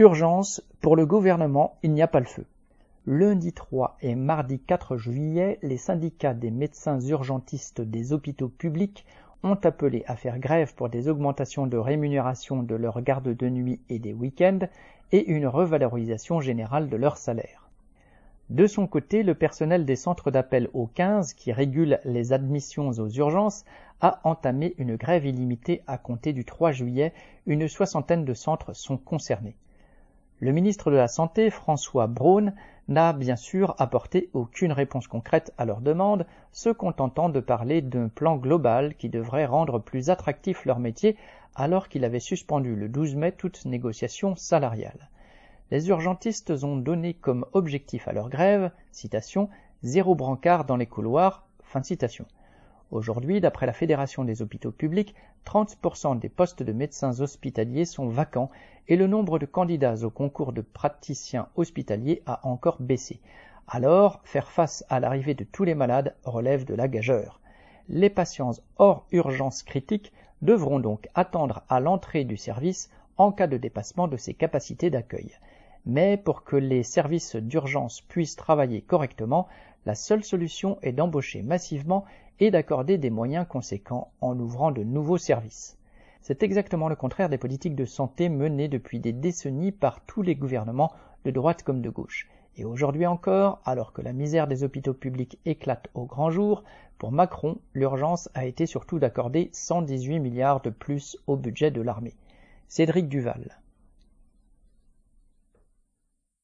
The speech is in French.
Urgence, pour le gouvernement, il n'y a pas le feu. Lundi 3 et mardi 4 juillet, les syndicats des médecins urgentistes des hôpitaux publics ont appelé à faire grève pour des augmentations de rémunération de leurs gardes de nuit et des week-ends et une revalorisation générale de leur salaire. De son côté, le personnel des centres d'appel au 15, qui régule les admissions aux urgences, a entamé une grève illimitée à compter du 3 juillet. Une soixantaine de centres sont concernés. Le ministre de la Santé, François Braun, n'a bien sûr apporté aucune réponse concrète à leurs demandes, se contentant de parler d'un plan global qui devrait rendre plus attractif leur métier alors qu'il avait suspendu le 12 mai toute négociation salariale. Les urgentistes ont donné comme objectif à leur grève, citation, zéro brancard dans les couloirs, fin citation. Aujourd'hui, d'après la Fédération des hôpitaux publics, 30% des postes de médecins hospitaliers sont vacants et le nombre de candidats au concours de praticiens hospitaliers a encore baissé. Alors, faire face à l'arrivée de tous les malades relève de la gageure. Les patients hors urgence critique devront donc attendre à l'entrée du service en cas de dépassement de ses capacités d'accueil. Mais pour que les services d'urgence puissent travailler correctement, la seule solution est d'embaucher massivement et d'accorder des moyens conséquents en ouvrant de nouveaux services. C'est exactement le contraire des politiques de santé menées depuis des décennies par tous les gouvernements, de droite comme de gauche. Et aujourd'hui encore, alors que la misère des hôpitaux publics éclate au grand jour, pour Macron, l'urgence a été surtout d'accorder 118 milliards de plus au budget de l'armée. Cédric Duval.